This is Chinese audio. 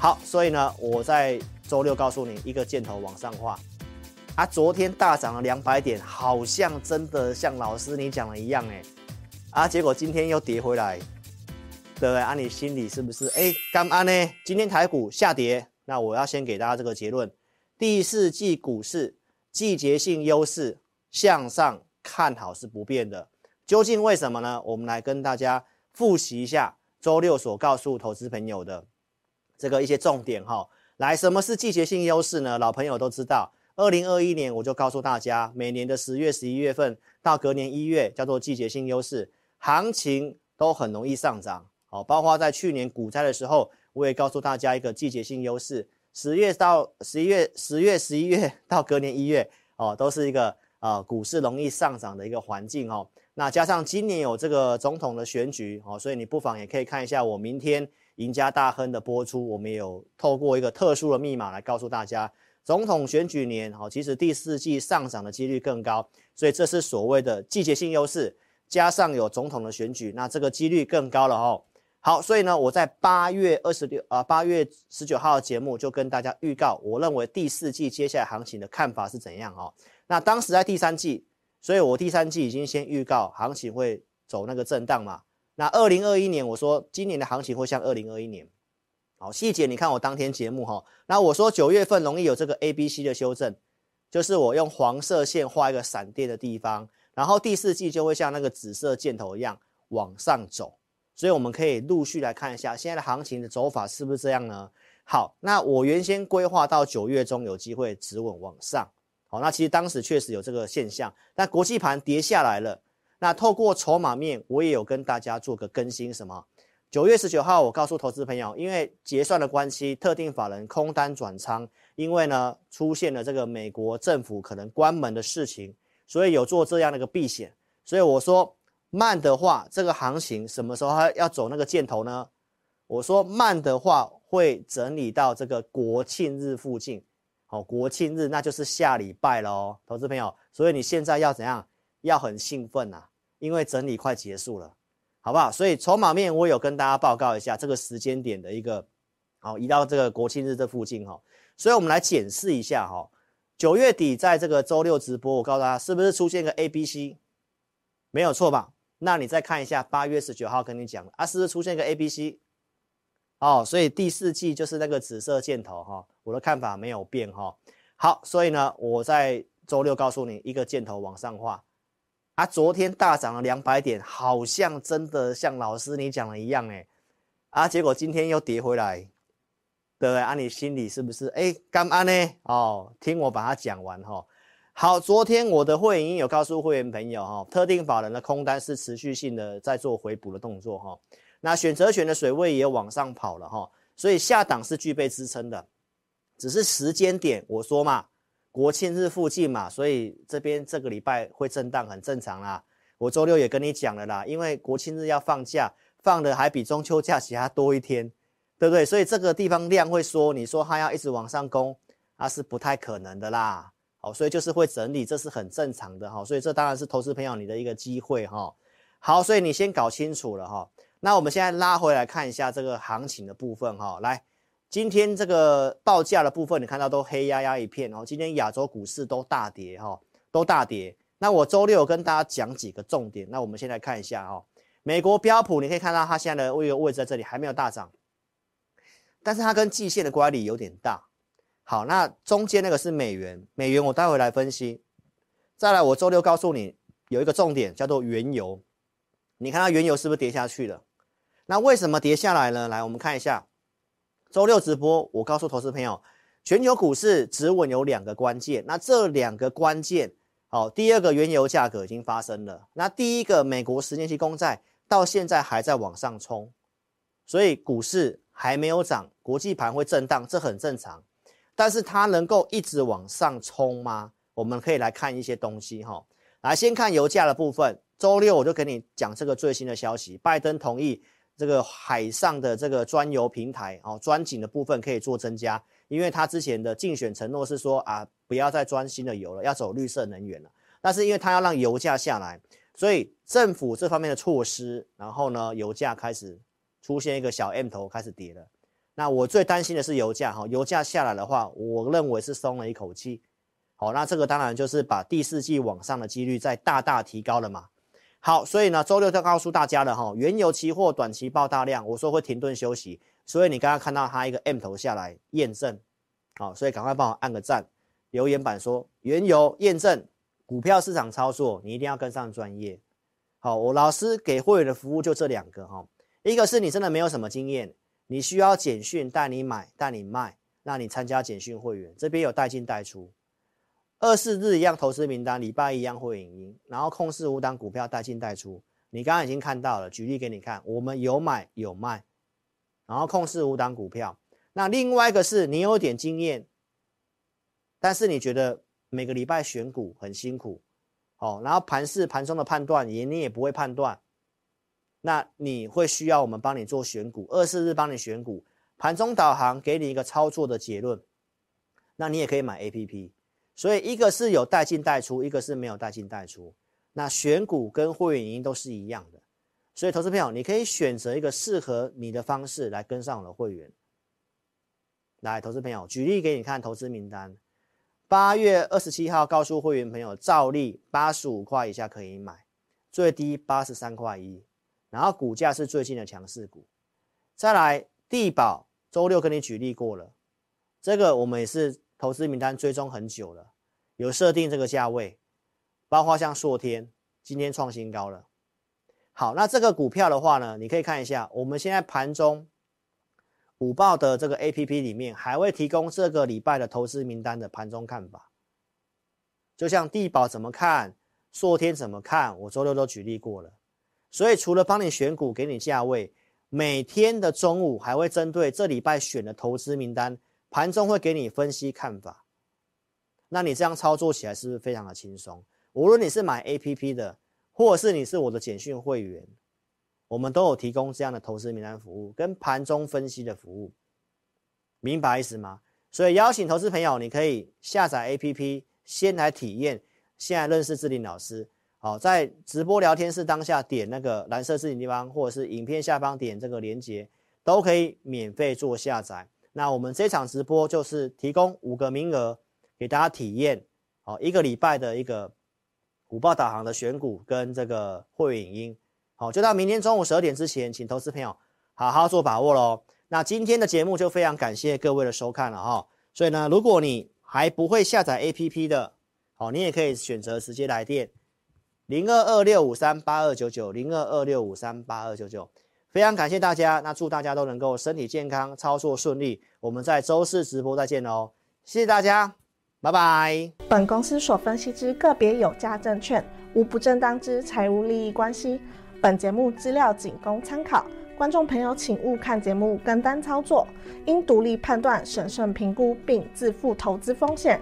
好，所以呢，我在周六告诉你一个箭头往上画。啊，昨天大涨了两百点，好像真的像老师你讲的一样哎。啊，结果今天又跌回来，对不对？啊，你心里是不是哎，干嘛呢？今天台股下跌，那我要先给大家这个结论：第四季股市季节性优势向上看好是不变的。究竟为什么呢？我们来跟大家复习一下周六所告诉投资朋友的。这个一些重点哈，来，什么是季节性优势呢？老朋友都知道，二零二一年我就告诉大家，每年的十月、十一月份到隔年一月叫做季节性优势，行情都很容易上涨。好，包括在去年股灾的时候，我也告诉大家一个季节性优势，十月到十一月、十月、十一月到隔年一月哦，都是一个呃股市容易上涨的一个环境哦。那加上今年有这个总统的选举哦，所以你不妨也可以看一下我明天。赢家大亨的播出，我们也有透过一个特殊的密码来告诉大家，总统选举年，哈，其实第四季上涨的几率更高，所以这是所谓的季节性优势，加上有总统的选举，那这个几率更高了哦。好，所以呢，我在八月二十六啊，八月十九号的节目就跟大家预告，我认为第四季接下来行情的看法是怎样哦。那当时在第三季，所以我第三季已经先预告行情会走那个震荡嘛。那二零二一年，我说今年的行情会像二零二一年，好，细节你看我当天节目哈。那我说九月份容易有这个 A、B、C 的修正，就是我用黄色线画一个闪电的地方，然后第四季就会像那个紫色箭头一样往上走。所以我们可以陆续来看一下现在的行情的走法是不是这样呢？好，那我原先规划到九月中有机会止稳往上，好，那其实当时确实有这个现象，但国际盘跌下来了。那透过筹码面，我也有跟大家做个更新。什么？九月十九号，我告诉投资朋友，因为结算的关系，特定法人空单转仓，因为呢出现了这个美国政府可能关门的事情，所以有做这样的一个避险。所以我说慢的话，这个行情什么时候还要走那个箭头呢？我说慢的话会整理到这个国庆日附近。好，国庆日那就是下礼拜了哦，投资朋友。所以你现在要怎样？要很兴奋呐！因为整理快结束了，好不好？所以筹码面我有跟大家报告一下这个时间点的一个，好，移到这个国庆日这附近哈。所以我们来检视一下哈，九月底在这个周六直播，我告诉大家是不是出现个 A、B、C，没有错吧？那你再看一下八月十九号跟你讲啊，是不是出现个 A、B、C？哦，所以第四季就是那个紫色箭头哈，我的看法没有变哈。好，所以呢，我在周六告诉你一个箭头往上画。啊，昨天大涨了两百点，好像真的像老师你讲的一样哎，啊，结果今天又跌回来，对不对？啊，你心里是不是哎，干嘛呢？哦，听我把它讲完哈。好，昨天我的会员有告诉会员朋友哈，特定法人的空单是持续性的在做回补的动作哈。那选择权的水位也往上跑了哈，所以下档是具备支撑的，只是时间点我说嘛。国庆日附近嘛，所以这边这个礼拜会震荡，很正常啦。我周六也跟你讲了啦，因为国庆日要放假，放的还比中秋假期还多一天，对不对？所以这个地方量会缩，你说它要一直往上攻，那是不太可能的啦。好，所以就是会整理，这是很正常的哈。所以这当然是投资朋友你的一个机会哈。好，所以你先搞清楚了哈。那我们现在拉回来看一下这个行情的部分哈，来。今天这个报价的部分，你看到都黑压压一片哦。今天亚洲股市都大跌哈，都大跌。那我周六跟大家讲几个重点。那我们先来看一下哈，美国标普，你可以看到它现在的位位置在这里，还没有大涨，但是它跟季线的乖离有点大。好，那中间那个是美元，美元我待会来分析。再来，我周六告诉你有一个重点，叫做原油。你看它原油是不是跌下去了？那为什么跌下来呢？来，我们看一下。周六直播，我告诉投资朋友，全球股市止稳有两个关键。那这两个关键，好，第二个原油价格已经发生了。那第一个美国十年期公债到现在还在往上冲，所以股市还没有涨，国际盘会震荡，这很正常。但是它能够一直往上冲吗？我们可以来看一些东西哈。来，先看油价的部分。周六我就给你讲这个最新的消息，拜登同意。这个海上的这个专油平台哦，专井的部分可以做增加，因为他之前的竞选承诺是说啊，不要再钻新的油了，要走绿色能源了。但是因为他要让油价下来，所以政府这方面的措施，然后呢，油价开始出现一个小 M 头开始跌了。那我最担心的是油价哈，油价下来的话，我认为是松了一口气。好，那这个当然就是把第四季往上的几率再大大提高了嘛。好，所以呢，周六就告诉大家了哈，原油期货短期爆大量，我说会停顿休息，所以你刚刚看到它一个 M 头下来验证，好，所以赶快帮我按个赞，留言板说原油验证，股票市场操作你一定要跟上专业。好，我老师给会员的服务就这两个哈，一个是你真的没有什么经验，你需要简讯带你买带你卖，那你参加简讯会员，这边有带进带出。二四日一样投资名单，礼拜一样会影音，然后控制五档股票带进带出。你刚刚已经看到了，举例给你看，我们有买有卖，然后控制五档股票。那另外一个是你有点经验，但是你觉得每个礼拜选股很辛苦，哦，然后盘市盘中的判断也你也不会判断，那你会需要我们帮你做选股，二四日帮你选股，盘中导航给你一个操作的结论，那你也可以买 APP。所以一个是有带进带出，一个是没有带进带出。那选股跟会员营都是一样的，所以投资朋友，你可以选择一个适合你的方式来跟上我的会员。来，投资朋友，举例给你看投资名单。八月二十七号告诉会员朋友，照例八十五块以下可以买，最低八十三块一，然后股价是最近的强势股。再来，地保周六跟你举例过了，这个我们也是。投资名单追踪很久了，有设定这个价位，包括像硕天今天创新高了。好，那这个股票的话呢，你可以看一下，我们现在盘中午报的这个 APP 里面还会提供这个礼拜的投资名单的盘中看法。就像地保怎么看，硕天怎么看，我周六都举例过了。所以除了帮你选股，给你价位，每天的中午还会针对这礼拜选的投资名单。盘中会给你分析看法，那你这样操作起来是不是非常的轻松？无论你是买 APP 的，或者是你是我的简讯会员，我们都有提供这样的投资名单服务跟盘中分析的服务，明白意思吗？所以邀请投资朋友，你可以下载 APP，先来体验，先来认识志霖老师。好，在直播聊天室当下点那个蓝色字体地方，或者是影片下方点这个连接，都可以免费做下载。那我们这场直播就是提供五个名额给大家体验，好，一个礼拜的一个午报导航的选股跟这个会员影音，好，就到明天中午十二点之前，请投资朋友好好做把握喽。那今天的节目就非常感谢各位的收看了哈。所以呢，如果你还不会下载 APP 的，好，你也可以选择直接来电零二二六五三八二九九零二二六五三八二九九。非常感谢大家，那祝大家都能够身体健康，操作顺利。我们在周四直播再见喽，谢谢大家，拜拜。本公司所分析之个别有价证券，无不正当之财务利益关系。本节目资料仅供参考，观众朋友请勿看节目跟单操作，应独立判断、审慎评估并自负投资风险。